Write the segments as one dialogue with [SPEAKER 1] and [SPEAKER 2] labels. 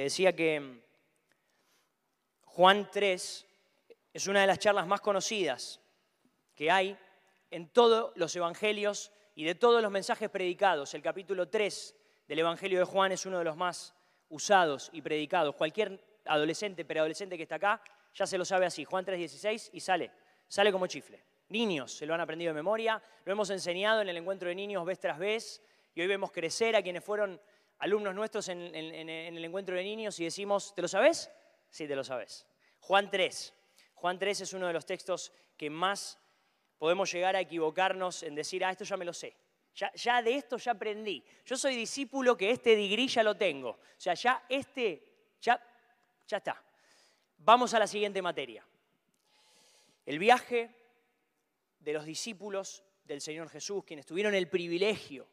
[SPEAKER 1] Te decía que Juan 3 es una de las charlas más conocidas que hay en todos los evangelios y de todos los mensajes predicados. El capítulo 3 del Evangelio de Juan es uno de los más usados y predicados. Cualquier adolescente, preadolescente que está acá, ya se lo sabe así. Juan 3:16 y sale, sale como chifle. Niños se lo han aprendido de memoria, lo hemos enseñado en el encuentro de niños vez tras vez y hoy vemos crecer a quienes fueron alumnos nuestros en, el encuentro de niños y decimos, ¿te lo sabes? Sí, te lo sabes. Juan 3. Juan 3 es uno de los textos que más podemos llegar a equivocarnos en decir, ah, esto ya me lo sé. Ya, de esto ya aprendí. Yo soy discípulo que este digrí ya lo tengo. O sea, ya este, ya, ya está. Vamos a la siguiente materia. El viaje de los discípulos del Señor Jesús, quienes tuvieron el privilegio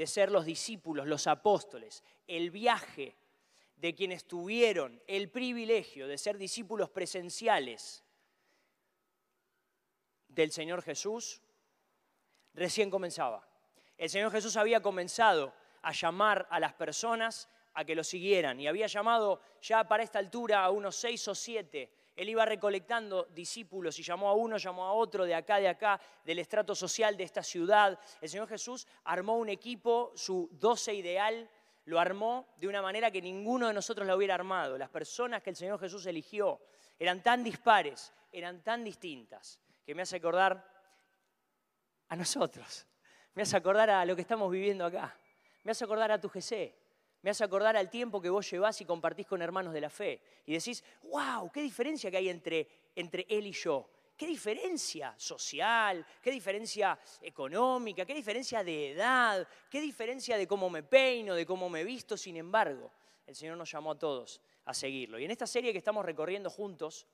[SPEAKER 1] de ser los discípulos, los apóstoles, el viaje de quienes tuvieron el privilegio de ser discípulos presenciales del Señor Jesús, recién comenzaba. El Señor Jesús había comenzado a llamar a las personas a que lo siguieran y había llamado ya para esta altura a unos seis o siete. Él iba recolectando discípulos y llamó a uno, llamó a otro de acá, de acá, del estrato social de esta ciudad. El Señor Jesús armó un equipo, su doce ideal, lo armó de una manera que ninguno de nosotros lo hubiera armado. Las personas que el Señor Jesús eligió eran tan dispares, eran tan distintas, que me hace acordar a nosotros. Me hace acordar a lo que estamos viviendo acá. Me hace acordar a tu GC. Me hace acordar al tiempo que vos llevás y compartís con hermanos de la fe. Y decís, wow, qué diferencia que hay entre, entre él y yo. Qué diferencia social, qué diferencia económica, qué diferencia de edad, qué diferencia de cómo me peino, de cómo me visto. Sin embargo, el Señor nos llamó a todos a seguirlo. Y en esta serie que estamos recorriendo juntos,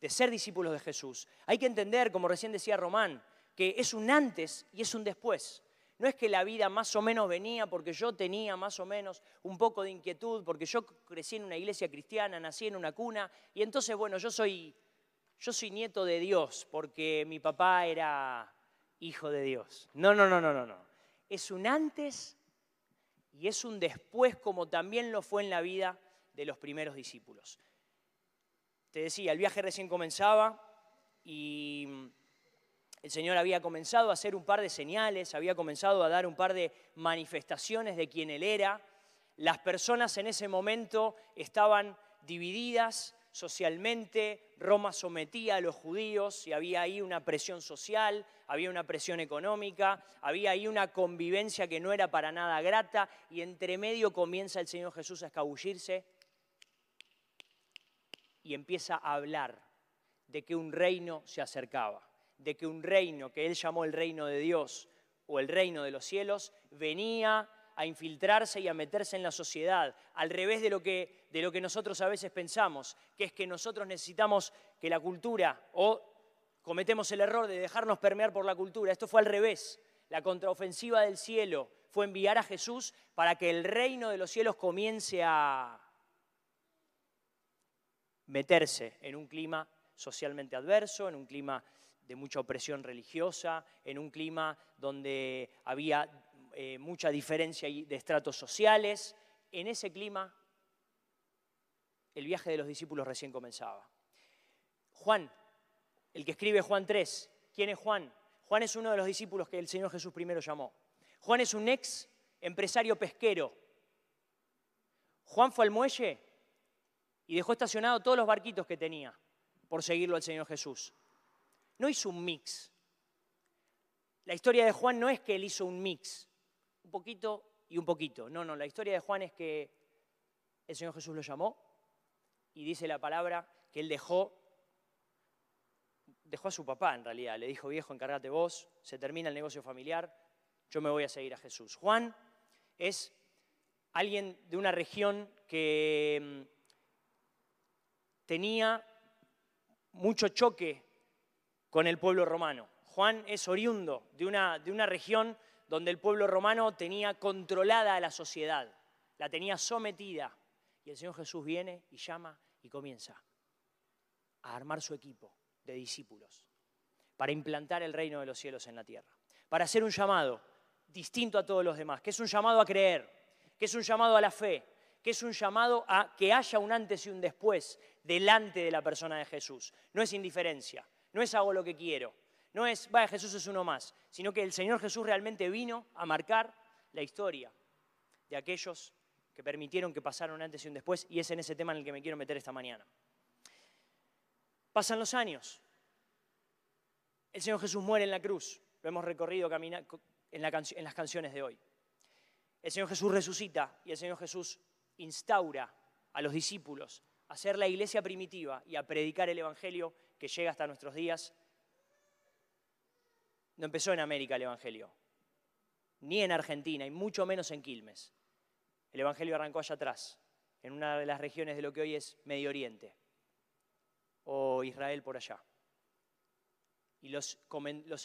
[SPEAKER 1] de ser discípulos de Jesús, hay que entender, como recién decía Román, que es un antes y es un después. No es que la vida más o menos venía porque yo tenía más o menos un poco de inquietud, porque yo crecí en una iglesia cristiana, nací en una cuna, y entonces, bueno, yo soy, yo soy nieto de Dios porque mi papá era hijo de Dios. No, no, no, no, no, no. Es un antes y es un después como también lo fue en la vida de los primeros discípulos. Te decía, el viaje recién comenzaba y el Señor había comenzado a hacer un par de señales, había comenzado a dar un par de manifestaciones de quién Él era. Las personas en ese momento estaban divididas socialmente, Roma sometía a los judíos y había ahí una presión social, había una presión económica, había ahí una convivencia que no era para nada grata y entre medio comienza el Señor Jesús a escabullirse y empieza a hablar de que un reino se acercaba de que un reino que él llamó el reino de Dios o el reino de los cielos venía a infiltrarse y a meterse en la sociedad, al revés de lo que, de lo que nosotros a veces pensamos, que es que nosotros necesitamos que la cultura o cometemos el error de dejarnos permear por la cultura. Esto fue al revés. La contraofensiva del cielo fue enviar a Jesús para que el reino de los cielos comience a meterse en un clima socialmente adverso, en un clima de mucha opresión religiosa, en un clima donde había eh, mucha diferencia de estratos sociales. En ese clima, el viaje de los discípulos recién comenzaba. Juan, el que escribe Juan 3, ¿quién es Juan? Juan es uno de los discípulos que el Señor Jesús primero llamó. Juan es un ex empresario pesquero. Juan fue al muelle y dejó estacionado todos los barquitos que tenía por seguirlo al Señor Jesús no hizo un mix. La historia de Juan no es que él hizo un mix, un poquito y un poquito. No, no, la historia de Juan es que el Señor Jesús lo llamó y dice la palabra que él dejó, dejó a su papá en realidad, le dijo, viejo, encárgate vos, se termina el negocio familiar, yo me voy a seguir a Jesús. Juan es alguien de una región que mm, tenía mucho choque con el pueblo romano. Juan es oriundo de una, de una región donde el pueblo romano tenía controlada a la sociedad, la tenía sometida. Y el Señor Jesús viene y llama y comienza a armar su equipo de discípulos para implantar el reino de los cielos en la tierra, para hacer un llamado distinto a todos los demás, que es un llamado a creer, que es un llamado a la fe, que es un llamado a que haya un antes y un después delante de la persona de Jesús. No es indiferencia, no es hago lo que quiero, no es, vaya, Jesús es uno más, sino que el Señor Jesús realmente vino a marcar la historia de aquellos que permitieron que pasara un antes y un después, y es en ese tema en el que me quiero meter esta mañana. Pasan los años, el Señor Jesús muere en la cruz, lo hemos recorrido en, las canciones de hoy. El Señor Jesús resucita y el Señor Jesús instaura a los discípulos a ser la iglesia primitiva y a predicar el Evangelio que llega hasta nuestros días. No empezó en América el Evangelio, ni en Argentina, y mucho menos en Quilmes. El Evangelio arrancó allá atrás, en una de las regiones de lo que hoy es Medio Oriente, o Israel por allá y los,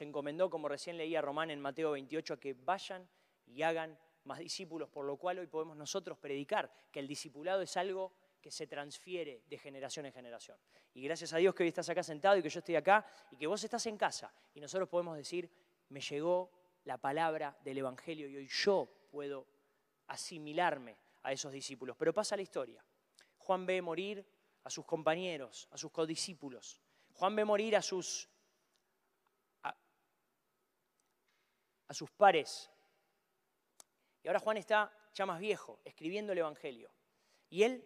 [SPEAKER 1] encomendó, como recién leía Román en Mateo 28, a que vayan y hagan más discípulos, por lo cual hoy podemos nosotros predicar que el discipulado es algo que se transfiere de generación en generación. Y gracias a Dios que hoy estás acá sentado y que yo estoy acá y que vos estás en casa y nosotros podemos decir, me llegó la palabra del Evangelio y hoy yo puedo asimilarme a esos discípulos. Pero pasa la historia. Juan ve morir a sus compañeros, a sus codiscípulos. Juan ve morir a sus a sus pares. Y ahora Juan está ya más viejo, escribiendo el Evangelio. Y él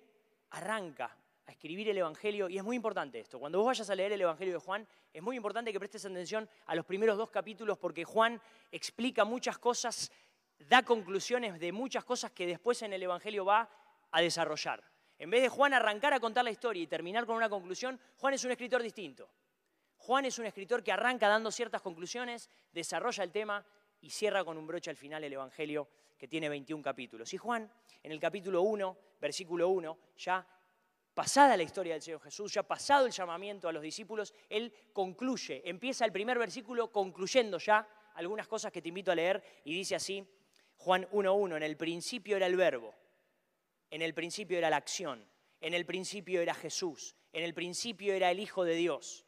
[SPEAKER 1] arranca a escribir el Evangelio, y es muy importante esto. Cuando vos vayas a leer el Evangelio de Juan, es muy importante que prestes atención a los primeros dos capítulos, porque Juan explica muchas cosas, da conclusiones de muchas cosas que después en el Evangelio va a desarrollar. En vez de Juan arrancar a contar la historia y terminar con una conclusión, Juan es un escritor distinto. Juan es un escritor que arranca dando ciertas conclusiones, desarrolla el tema y cierra con un broche al final el Evangelio que tiene 21 capítulos. Y Juan, en el capítulo 1, versículo 1, ya pasada la historia del Señor Jesús, ya pasado el llamamiento a los discípulos, él concluye, empieza el primer versículo concluyendo ya algunas cosas que te invito a leer y dice así, Juan 1.1, en el principio era el verbo, en el principio era la acción, en el principio era Jesús, en el principio era el Hijo de Dios,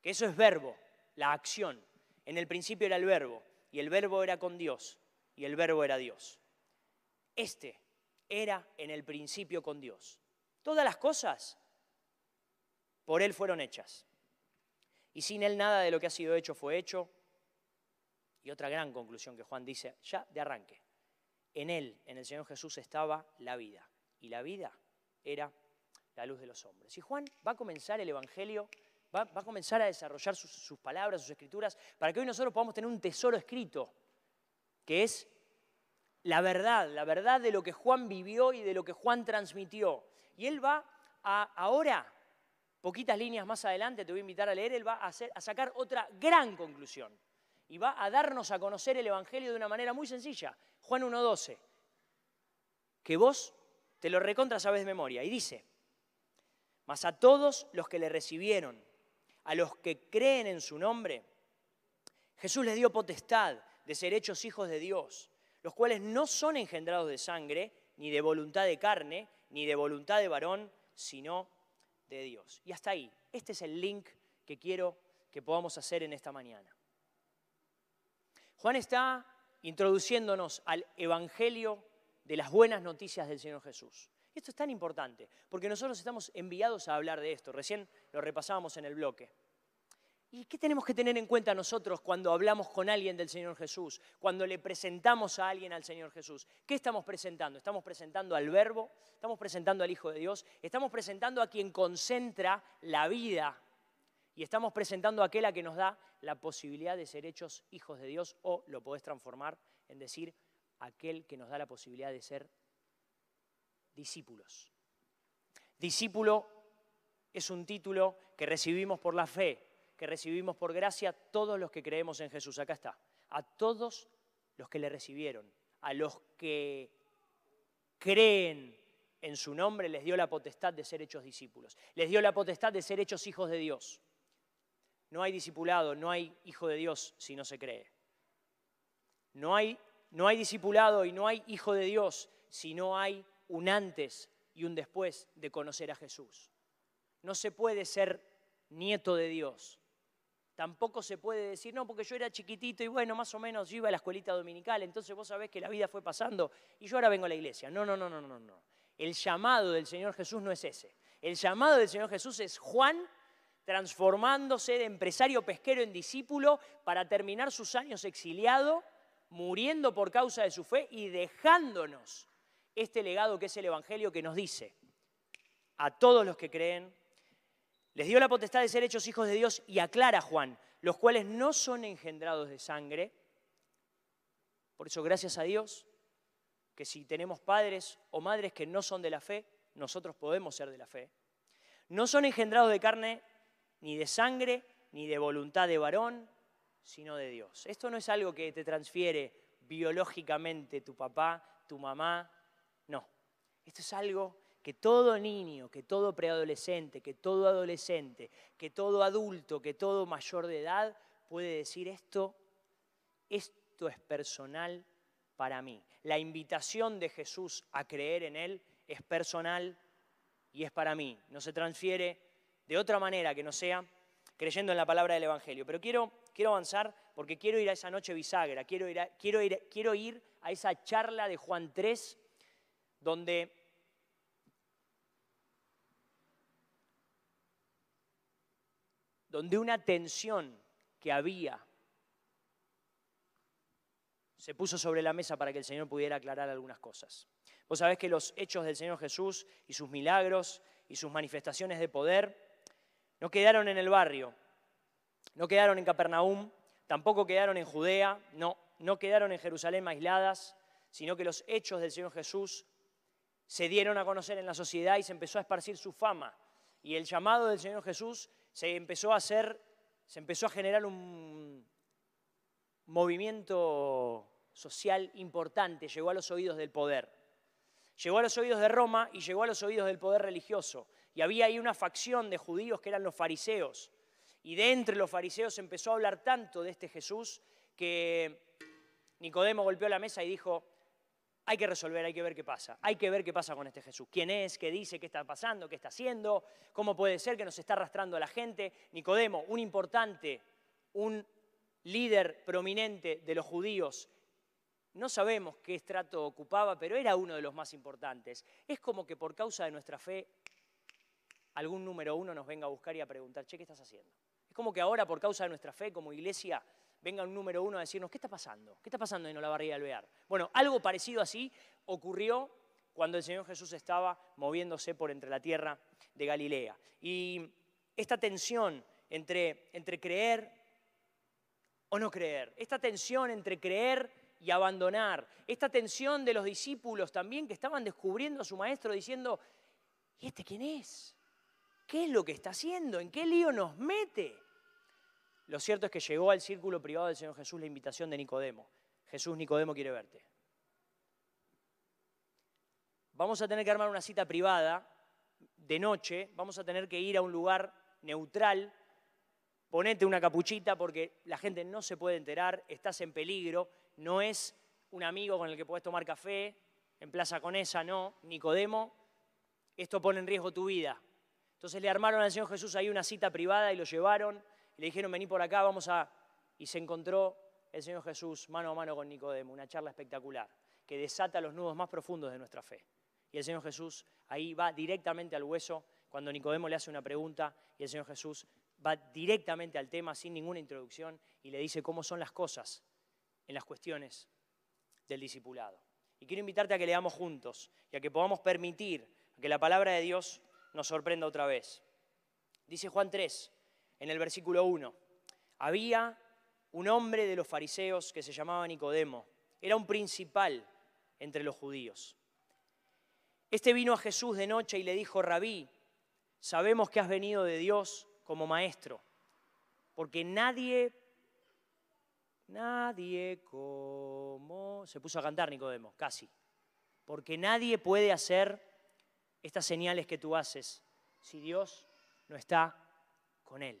[SPEAKER 1] que eso es verbo, la acción, en el principio era el verbo, y el verbo era con Dios, y el verbo era Dios. Este era en el principio con Dios. Todas las cosas por Él fueron hechas. Y sin Él nada de lo que ha sido hecho fue hecho. Y otra gran conclusión que Juan dice ya de arranque. En Él, en el Señor Jesús, estaba la vida. Y la vida era la luz de los hombres. Y Juan va a comenzar el Evangelio va, a comenzar a desarrollar sus, palabras, sus escrituras, para que hoy nosotros podamos tener un tesoro escrito, que es la verdad, la verdad de lo que Juan vivió y de lo que Juan transmitió. Y él va a, ahora, poquitas líneas más adelante, te voy a invitar a leer, él va a, sacar otra gran conclusión. Y va a darnos a conocer el Evangelio de una manera muy sencilla. Juan 1.12, que vos te lo recontra sabes de memoria. Y dice, mas a todos los que le recibieron, a los que creen en su nombre, Jesús les dio potestad de ser hechos hijos de Dios, los cuales no son engendrados de sangre, ni de voluntad de carne, ni de voluntad de varón, sino de Dios. Y hasta ahí, este es el link que quiero que podamos hacer en esta mañana. Juan está introduciéndonos al Evangelio de las buenas noticias del Señor Jesús. Esto es tan importante, porque nosotros estamos enviados a hablar de esto. Recién lo repasábamos en el bloque. ¿Y qué tenemos que tener en cuenta nosotros cuando hablamos con alguien del Señor Jesús? Cuando le presentamos a alguien al Señor Jesús. ¿Qué estamos presentando? ¿Estamos presentando al Verbo? ¿Estamos presentando al Hijo de Dios? ¿Estamos presentando a quien concentra la vida? ¿Y estamos presentando a aquel a que nos da la posibilidad de ser hechos hijos de Dios? ¿O lo podés transformar en decir aquel que nos da la posibilidad de ser discípulos. Discípulo es un título que recibimos por la fe, que recibimos por gracia todos los que creemos en Jesús. Acá está. A todos los que le recibieron, a los que creen en su nombre, les dio la potestad de ser hechos discípulos. Les dio la potestad de ser hechos hijos de Dios. No hay discipulado, no hay hijo de Dios si no se cree. No hay, no hay discipulado y no hay hijo de Dios si no hay un antes y un después de conocer a Jesús. No se puede ser nieto de Dios. Tampoco se puede decir, no, porque yo era chiquitito y bueno, más o menos yo iba a la escuelita dominical, entonces vos sabés que la vida fue pasando y yo ahora vengo a la iglesia. No, no, no, no, no, no. El llamado del Señor Jesús no es ese. El llamado del Señor Jesús es Juan transformándose de empresario pesquero en discípulo para terminar sus años exiliado, muriendo por causa de su fe y dejándonos este legado que es el Evangelio que nos dice a todos los que creen, les dio la potestad de ser hechos hijos de Dios y aclara Juan, los cuales no son engendrados de sangre. Por eso, gracias a Dios, que si tenemos padres o madres que no son de la fe, nosotros podemos ser de la fe. No son engendrados de carne, ni de sangre, ni de voluntad de varón, sino de Dios. Esto no es algo que te transfiere biológicamente tu papá, tu mamá, no. Esto es algo que todo niño, que todo preadolescente, que todo adolescente, que todo adulto, que todo mayor de edad puede decir esto, esto es personal para mí. La invitación de Jesús a creer en Él es personal y es para mí. No se transfiere de otra manera que no sea creyendo en la palabra del Evangelio. Pero quiero, quiero avanzar porque quiero ir a esa noche bisagra, quiero ir, quiero, ir, quiero ir a esa charla de Juan 3, donde donde una tensión que había se puso sobre la mesa para que el Señor pudiera aclarar algunas cosas. Vos sabés que los hechos del Señor Jesús y sus milagros y sus manifestaciones de poder no quedaron en el barrio, no quedaron en Capernaum, tampoco quedaron en Judea, no, no quedaron en Jerusalén aisladas, sino que los hechos del Señor Jesús se dieron a conocer en la sociedad y se empezó a esparcir su fama. Y el llamado del Señor Jesús se empezó a hacer, se empezó a generar un movimiento social importante, llegó a los oídos del poder. Llegó a los oídos de Roma y llegó a los oídos del poder religioso. Y había ahí una facción de judíos que eran los fariseos. Y de entre los fariseos empezó a hablar tanto de este Jesús que Nicodemo golpeó la mesa y dijo, hay que resolver, hay que ver qué pasa. Hay que ver qué pasa con este Jesús. ¿Quién es? ¿Qué dice? ¿Qué está pasando? ¿Qué está haciendo? ¿Cómo puede ser que nos está arrastrando a la gente? Nicodemo, un importante, un líder prominente de los judíos, no sabemos qué estrato ocupaba, pero era uno de los más importantes. Es como que por causa de nuestra fe algún número uno nos venga a buscar y a preguntar, che, ¿qué estás haciendo? Es como que ahora por causa de nuestra fe como iglesia venga un número uno a decirnos, ¿qué está pasando? ¿Qué está pasando en Olavarría Alvear? Bueno, algo parecido así ocurrió cuando el Señor Jesús estaba moviéndose por entre la tierra de Galilea. Y esta tensión entre, entre creer o no creer, esta tensión entre creer y abandonar, esta tensión de los discípulos también que estaban descubriendo a su maestro diciendo, ¿y este quién es? ¿Qué es lo que está haciendo? ¿En qué lío nos mete? Lo cierto es que llegó al círculo privado del Señor Jesús la invitación de Nicodemo. Jesús, Nicodemo quiere verte. Vamos a tener que armar una cita privada de noche, vamos a tener que ir a un lugar neutral, ponete una capuchita porque la gente no se puede enterar, estás en peligro, no es un amigo con el que puedes tomar café, en Plaza Conesa, no, Nicodemo, esto pone en riesgo tu vida. Entonces le armaron al Señor Jesús ahí una cita privada y lo llevaron le dijeron, vení por acá, vamos a... Y se encontró el Señor Jesús mano a mano con Nicodemo, una charla espectacular, que desata los nudos más profundos de nuestra fe. Y el Señor Jesús ahí va directamente al hueso cuando Nicodemo le hace una pregunta y el Señor Jesús va directamente al tema sin ninguna introducción y le dice cómo son las cosas en las cuestiones del discipulado. Y quiero invitarte a que leamos juntos y a que podamos permitir que la palabra de Dios nos sorprenda otra vez. Dice Juan 3, en el versículo 1. Había un hombre de los fariseos que se llamaba Nicodemo. Era un principal entre los judíos. Este vino a Jesús de noche y le dijo, Rabí, sabemos que has venido de Dios como maestro, porque nadie, nadie como... Se puso a cantar Nicodemo, casi. Porque nadie puede hacer estas señales que tú haces si Dios no está con él.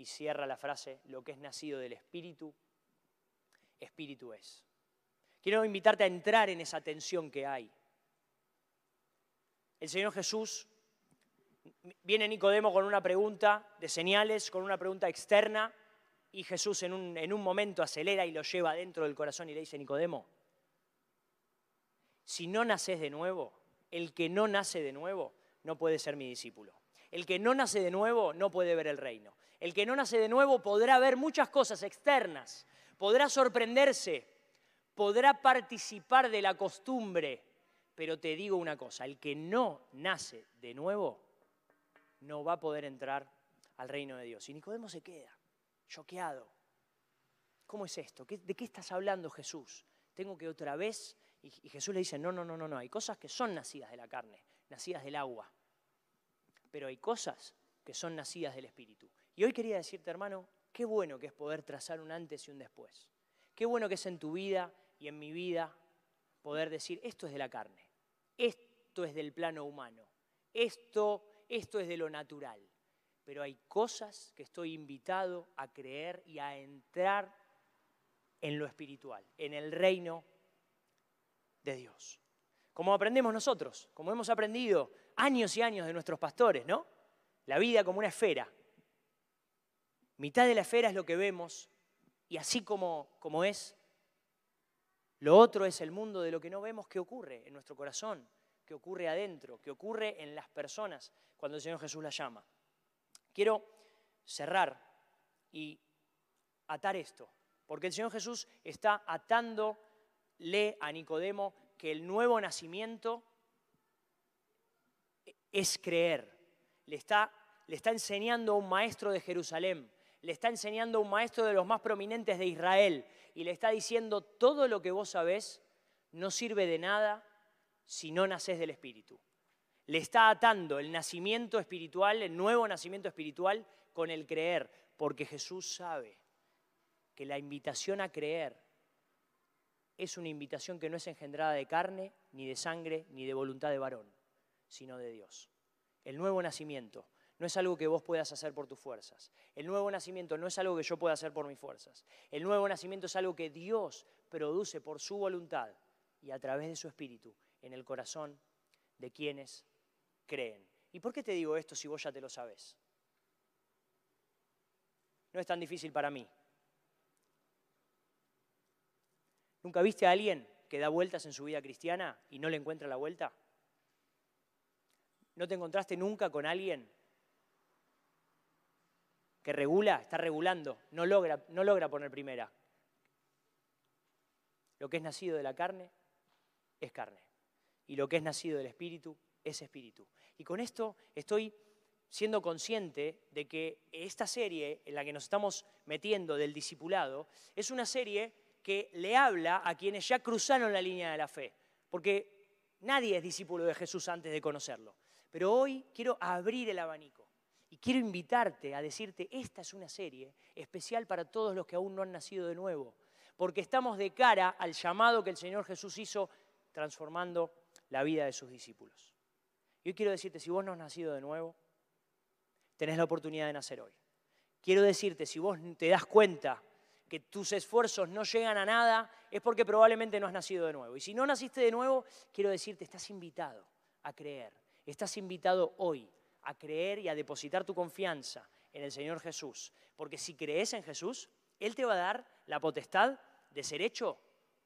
[SPEAKER 1] Y cierra la frase, lo que es nacido del Espíritu, Espíritu es. Quiero invitarte a entrar en esa tensión que hay. El Señor Jesús viene Nicodemo con una pregunta de señales, con una pregunta externa, y Jesús en un, en un momento acelera y lo lleva dentro del corazón y le dice, Nicodemo, si no naces de nuevo, el que no nace de nuevo no puede ser mi discípulo. El que no nace de nuevo no puede ver el reino. El que no nace de nuevo podrá ver muchas cosas externas, podrá sorprenderse, podrá participar de la costumbre, pero te digo una cosa, el que no nace de nuevo no va a poder entrar al reino de Dios. Y Nicodemo se queda, choqueado. ¿Cómo es esto? ¿De qué estás hablando Jesús? Tengo que otra vez... Y Jesús le dice, no, no, no, no, no, hay cosas que son nacidas de la carne, nacidas del agua, pero hay cosas que son nacidas del Espíritu. Y hoy quería decirte, hermano, qué bueno que es poder trazar un antes y un después. Qué bueno que es en tu vida y en mi vida poder decir, esto es de la carne, esto es del plano humano, esto esto es de lo natural. Pero hay cosas que estoy invitado a creer y a entrar en lo espiritual, en el reino de Dios. Como aprendemos nosotros, como hemos aprendido años y años de nuestros pastores, ¿no? La vida como una esfera. Mitad de la esfera es lo que vemos y así como, como es, lo otro es el mundo de lo que no vemos que ocurre en nuestro corazón, que ocurre adentro, que ocurre en las personas cuando el Señor Jesús las llama. Quiero cerrar y atar esto, porque el Señor Jesús está atándole a Nicodemo que el nuevo nacimiento es creer. Le está, enseñando a un maestro de Jerusalén, le está enseñando a un maestro de los más prominentes de Israel y le está diciendo todo lo que vos sabés no sirve de nada si no naces del Espíritu. Le está atando el nacimiento espiritual, el nuevo nacimiento espiritual, con el creer, porque Jesús sabe que la invitación a creer es una invitación que no es engendrada de carne, ni de sangre, ni de voluntad de varón, sino de Dios. El nuevo nacimiento no es algo que vos puedas hacer por tus fuerzas. El nuevo nacimiento no es algo que yo pueda hacer por mis fuerzas. El nuevo nacimiento es algo que Dios produce por su voluntad y a través de su espíritu en el corazón de quienes creen. ¿Y por qué te digo esto si vos ya te lo sabes? No es tan difícil para mí. ¿Nunca viste a alguien que da vueltas en su vida cristiana y no le encuentra la vuelta? ¿No te encontraste nunca con alguien que regula, está regulando, no logra, no logra poner primera? Lo que es nacido de la carne es carne y lo que es nacido del Espíritu es Espíritu. Y con esto estoy siendo consciente de que esta serie en la que nos estamos metiendo del discipulado es una serie que le habla a quienes ya cruzaron la línea de la fe, porque nadie es discípulo de Jesús antes de conocerlo. Pero hoy quiero abrir el abanico y quiero invitarte a decirte, esta es una serie especial para todos los que aún no han nacido de nuevo, porque estamos de cara al llamado que el Señor Jesús hizo transformando la vida de sus discípulos. Yo quiero decirte, si vos no has nacido de nuevo, tenés la oportunidad de nacer hoy. Quiero decirte, si vos te das cuenta que tus esfuerzos no llegan a nada, es porque probablemente no has nacido de nuevo. Y si no naciste de nuevo, quiero decirte, estás invitado a creer. Estás invitado hoy a creer y a depositar tu confianza en el Señor Jesús. Porque si crees en Jesús, Él te va a dar la potestad de ser hecho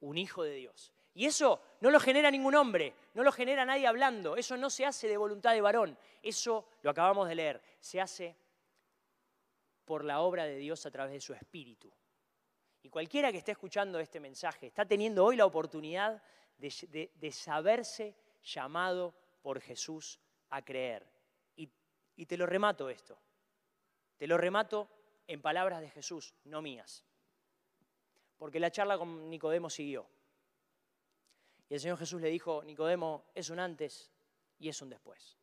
[SPEAKER 1] un hijo de Dios. Y eso no lo genera ningún hombre, no lo genera nadie hablando, eso no se hace de voluntad de varón, eso lo acabamos de leer, se hace por la obra de Dios a través de su espíritu. Y cualquiera que esté escuchando este mensaje está teniendo hoy la oportunidad de, saberse llamado por Jesús a creer. Y, y te lo remato esto, te lo remato en palabras de Jesús, no mías. Porque la charla con Nicodemo siguió. Y el Señor Jesús le dijo, Nicodemo, es un antes y es un después.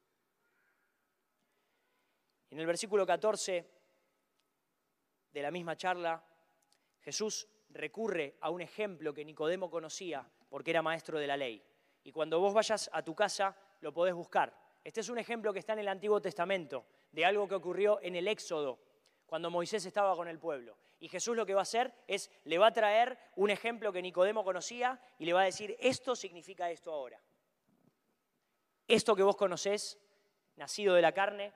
[SPEAKER 1] En el versículo 14 de la misma charla, Jesús recurre a un ejemplo que Nicodemo conocía porque era maestro de la ley. Y cuando vos vayas a tu casa, lo podés buscar. Este es un ejemplo que está en el Antiguo Testamento, de algo que ocurrió en el Éxodo, cuando Moisés estaba con el pueblo. Y Jesús lo que va a hacer es, le va a traer un ejemplo que Nicodemo conocía y le va a decir, esto significa esto ahora. Esto que vos conocés, nacido de la carne,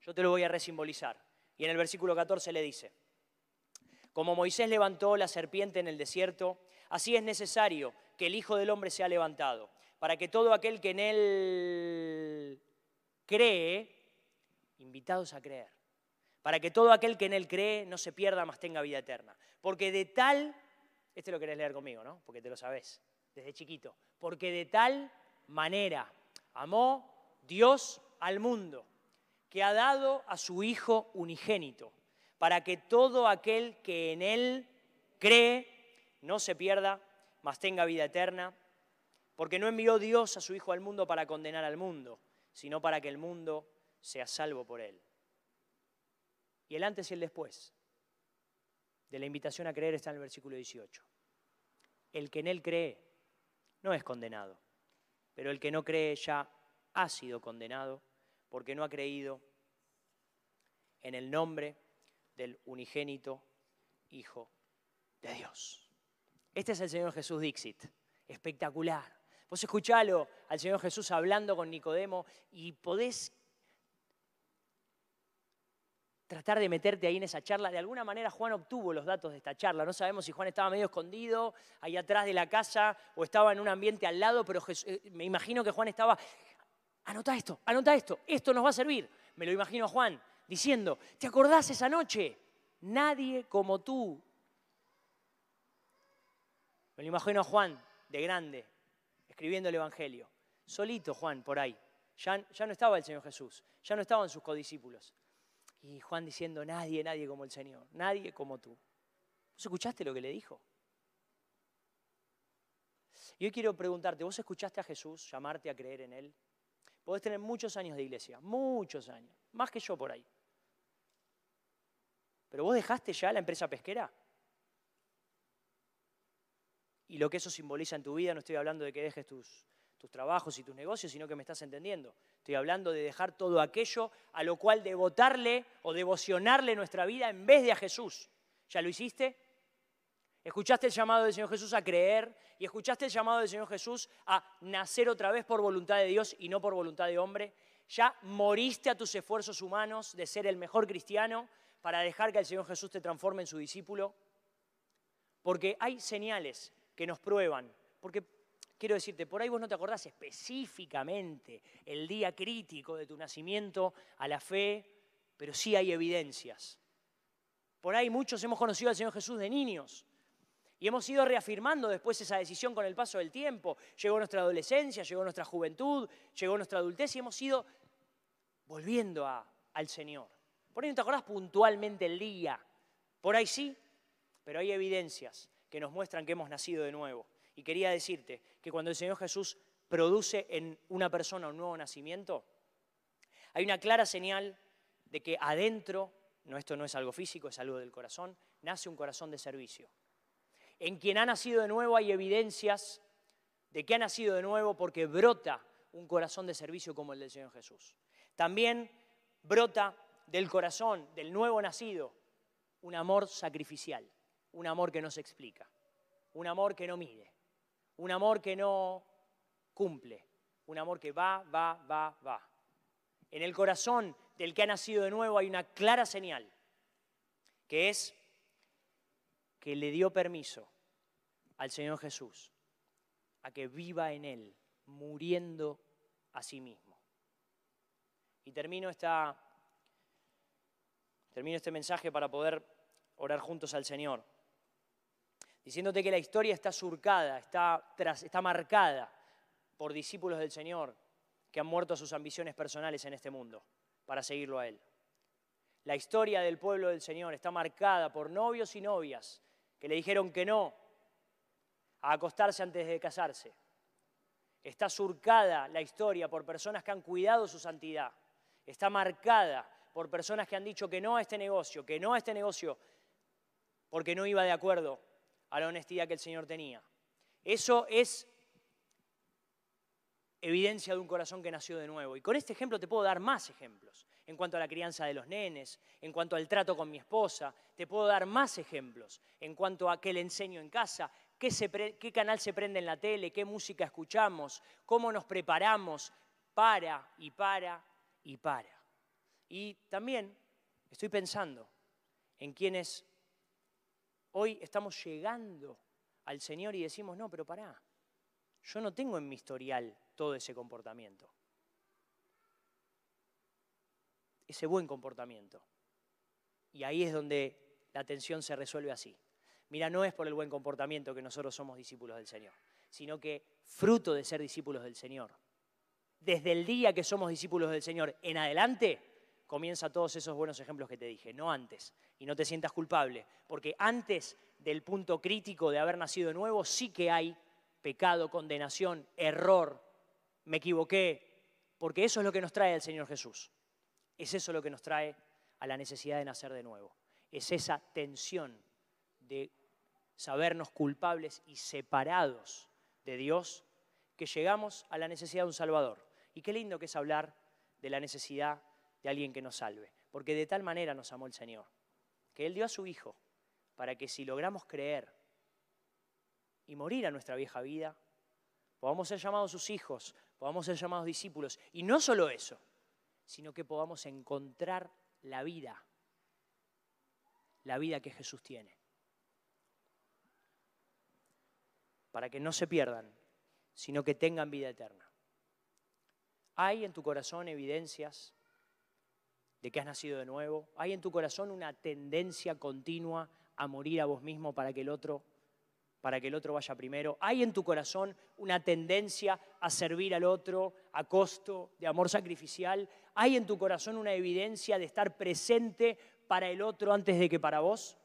[SPEAKER 1] yo te lo voy a resimbolizar. Y en el versículo 14 le dice, como Moisés levantó la serpiente en el desierto, así es necesario que el Hijo del Hombre sea levantado, para que todo aquel que en él cree, invitados a creer, para que todo aquel que en él cree no se pierda, mas tenga vida eterna. Porque de tal, este lo querés leer conmigo, ¿no? Porque te lo sabés desde chiquito. Porque de tal manera amó Dios al mundo, que ha dado a su Hijo unigénito, para que todo aquel que en Él cree no se pierda, mas tenga vida eterna, porque no envió Dios a su Hijo al mundo para condenar al mundo, sino para que el mundo sea salvo por Él. Y el antes y el después de la invitación a creer está en el versículo 18. El que en Él cree no es condenado, pero el que no cree ya ha sido condenado porque no ha creído en el nombre del unigénito Hijo de Dios. Este es el Señor Jesús Dixit, espectacular. Vos escuchalo al Señor Jesús hablando con Nicodemo y podés tratar de meterte ahí en esa charla. De alguna manera Juan obtuvo los datos de esta charla. No sabemos si Juan estaba medio escondido ahí atrás de la casa o estaba en un ambiente al lado, pero eh, me imagino que Juan estaba, anota esto, anota esto, esto nos va a servir. Me lo imagino a Juan diciendo, ¿te acordás esa noche? Nadie como tú. Me lo imagino a Juan, de grande, escribiendo el Evangelio. Solito Juan, por ahí. Ya, ya no estaba el Señor Jesús, ya no estaban sus codiscípulos. Y Juan diciendo, nadie, nadie como el Señor, nadie como tú. ¿Vos escuchaste lo que le dijo? Y hoy quiero preguntarte, ¿vos escuchaste a Jesús llamarte a creer en Él? Podés tener muchos años de iglesia, muchos años, más que yo por ahí. Pero vos dejaste ya la empresa pesquera. Y lo que eso simboliza en tu vida, no estoy hablando de que dejes tus, tus trabajos y tus negocios, sino que me estás entendiendo. Estoy hablando de dejar todo aquello a lo cual devotarle o devocionarle nuestra vida en vez de a Jesús. ¿Ya lo hiciste? ¿Escuchaste el llamado del Señor Jesús a creer? ¿Y escuchaste el llamado del Señor Jesús a nacer otra vez por voluntad de Dios y no por voluntad de hombre? ¿Ya moriste a tus esfuerzos humanos de ser el mejor cristiano? para dejar que el Señor Jesús te transforme en su discípulo? Porque hay señales que nos prueban. Porque quiero decirte, por ahí vos no te acordás específicamente el día crítico de tu nacimiento a la fe, pero sí hay evidencias. Por ahí muchos hemos conocido al Señor Jesús de niños y hemos ido reafirmando después esa decisión con el paso del tiempo. Llegó nuestra adolescencia, llegó nuestra juventud, llegó nuestra adultez y hemos ido volviendo al Señor. Por ahí no te acordás puntualmente el día. Por ahí sí, pero hay evidencias que nos muestran que hemos nacido de nuevo. Y quería decirte que cuando el Señor Jesús produce en una persona un nuevo nacimiento, hay una clara señal de que adentro, no esto no es algo físico, es algo del corazón, nace un corazón de servicio. En quien ha nacido de nuevo hay evidencias de que ha nacido de nuevo porque brota un corazón de servicio como el del Señor Jesús. También brota del corazón del nuevo nacido, un amor sacrificial, un amor que no se explica, un amor que no mide, un amor que no cumple, un amor que va, va, va, va. En el corazón del que ha nacido de nuevo hay una clara señal, que es que le dio permiso al Señor Jesús a que viva en Él, muriendo a sí mismo. Y termino esta Termino este mensaje para poder orar juntos al Señor, diciéndote que la historia está surcada, está, está marcada por discípulos del Señor que han muerto a sus ambiciones personales en este mundo para seguirlo a Él. La historia del pueblo del Señor está marcada por novios y novias que le dijeron que no a acostarse antes de casarse. Está surcada la historia por personas que han cuidado su santidad. Está marcada por personas que han dicho que no a este negocio, que no a este negocio, porque no iba de acuerdo a la honestidad que el Señor tenía. Eso es evidencia de un corazón que nació de nuevo. Y con este ejemplo te puedo dar más ejemplos. En cuanto a la crianza de los nenes, en cuanto al trato con mi esposa, te puedo dar más ejemplos. En cuanto a qué le enseño en casa, qué, canal se prende en la tele, qué música escuchamos, cómo nos preparamos para y para y para. Y también estoy pensando en quienes hoy estamos llegando al Señor y decimos, no, pero pará, yo no tengo en mi historial todo ese comportamiento. Ese buen comportamiento. Y ahí es donde la tensión se resuelve así. Mira, no es por el buen comportamiento que nosotros somos discípulos del Señor, sino que fruto de ser discípulos del Señor. Desde el día que somos discípulos del Señor en adelante, comienza todos esos buenos ejemplos que te dije, no antes. Y no te sientas culpable, porque antes del punto crítico de haber nacido nuevo, sí que hay pecado, condenación, error, me equivoqué, porque eso es lo que nos trae el Señor Jesús. Es eso lo que nos trae a la necesidad de nacer de nuevo. Es esa tensión de sabernos culpables y separados de Dios que llegamos a la necesidad de un Salvador. Y qué lindo que es hablar de la necesidad de alguien que nos salve, porque de tal manera nos amó el Señor, que Él dio a su Hijo para que si logramos creer y morir a nuestra vieja vida, podamos ser llamados sus hijos, podamos ser llamados discípulos. Y no solo eso, sino que podamos encontrar la vida, la vida que Jesús tiene. Para que no se pierdan, sino que tengan vida eterna. ¿Hay en tu corazón evidencias de que has nacido de nuevo? ¿Hay en tu corazón una tendencia continua a morir a vos mismo para que el otro para que el otro vaya primero? ¿Hay en tu corazón una tendencia a servir al otro a costo de amor sacrificial? ¿Hay en tu corazón una evidencia de estar presente para el otro antes de que para vos?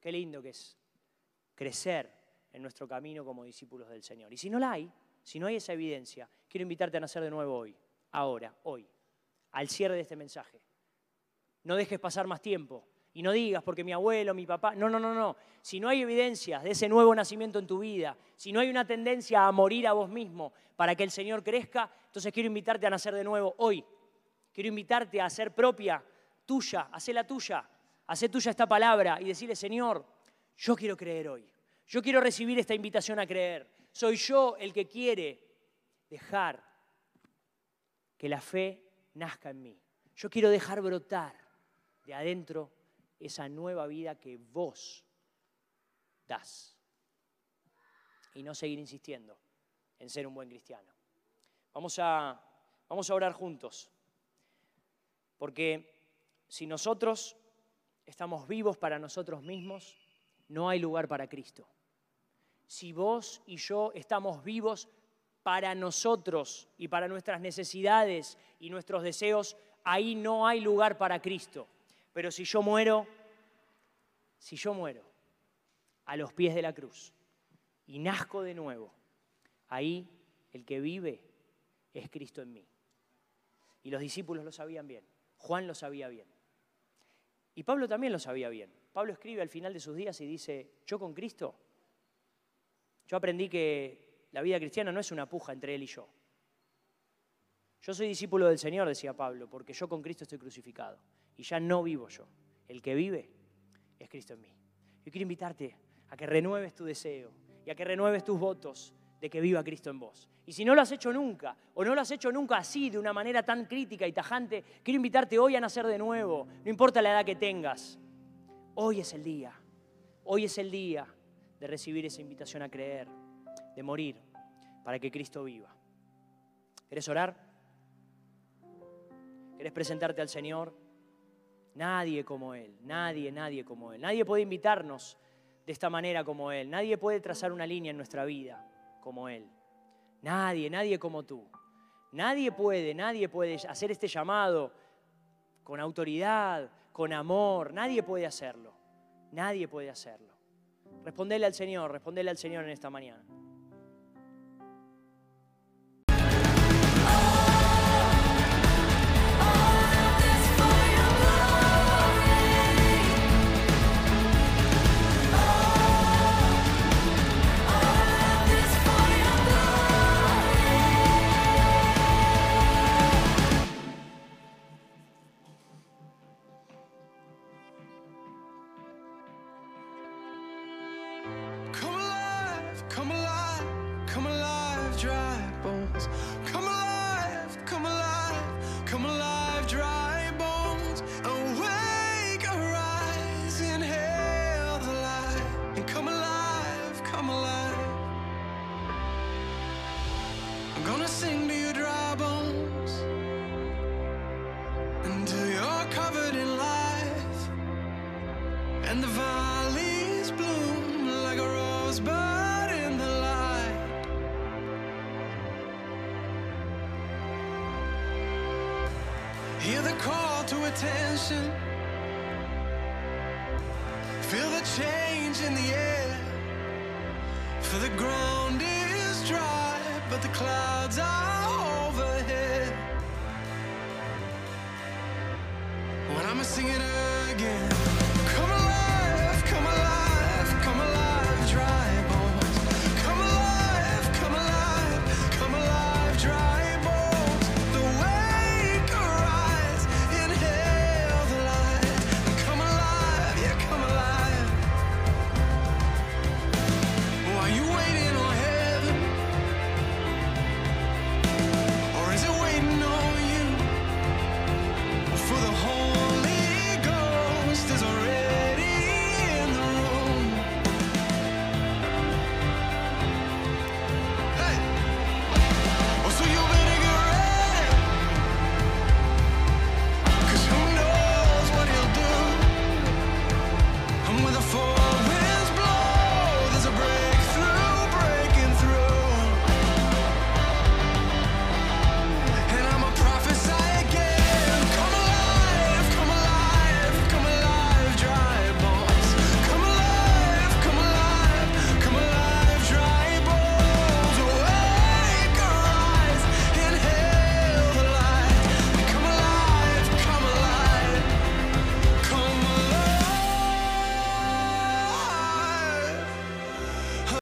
[SPEAKER 1] Qué lindo que es crecer en nuestro camino como discípulos del Señor. Y si no la hay, si no hay esa evidencia, quiero invitarte a nacer de nuevo hoy, ahora, hoy, al cierre de este mensaje. No dejes pasar más tiempo. Y no digas porque mi abuelo, mi papá, no, no, no, no. Si no hay evidencias de ese nuevo nacimiento en tu vida, si no hay una tendencia a morir a vos mismo para que el Señor crezca, entonces quiero invitarte a nacer de nuevo hoy. Quiero invitarte a hacer propia, tuya, la tuya, hacer tuya esta palabra y decirle, Señor, yo quiero creer hoy. Yo quiero recibir esta invitación a creer. Soy yo el que quiere dejar que la fe nazca en mí. Yo quiero dejar brotar de adentro esa nueva vida que vos das. Y no seguir insistiendo en ser un buen cristiano. Vamos a, vamos a orar juntos. Porque si nosotros estamos vivos para nosotros mismos, no hay lugar para Cristo. Si vos y yo estamos vivos para nosotros y para nuestras necesidades y nuestros deseos, ahí no hay lugar para Cristo. Pero si yo muero, si yo muero a los pies de la cruz y nazco de nuevo, ahí el que vive es Cristo en mí. Y los discípulos lo sabían bien, Juan lo sabía bien. Y Pablo también lo sabía bien. Pablo escribe al final de sus días y dice, yo con Cristo, yo aprendí que la vida cristiana no es una puja entre él y yo. Yo soy discípulo del Señor, decía Pablo, porque yo con Cristo estoy crucificado y ya no vivo yo. El que vive es Cristo en mí. Yo quiero invitarte a que renueves tu deseo y a que renueves tus votos de que viva Cristo en vos. Y si no lo has hecho nunca, o no lo has hecho nunca así, de una manera tan crítica y tajante, quiero invitarte hoy a nacer de nuevo, no importa la edad que tengas. Hoy es el día, hoy es el día de recibir esa invitación a creer, de morir, para que Cristo viva. ¿Querés orar? ¿Querés presentarte al Señor? Nadie como Él, nadie, nadie como Él. Nadie puede invitarnos de esta manera como Él. Nadie puede trazar una línea en nuestra vida como Él. Nadie, nadie como tú. Nadie puede, nadie puede hacer este llamado con autoridad, con amor. Nadie puede hacerlo. Nadie puede hacerlo. Respondele al Señor, respondele al Señor en esta mañana.
[SPEAKER 2] Sing to you, dry bones, until you're covered in life, and the valleys bloom like a rosebud in the light. Hear the call to attention. Feel the change in the air. For the ground is dry, but the clouds are overhead. When I'm singing again.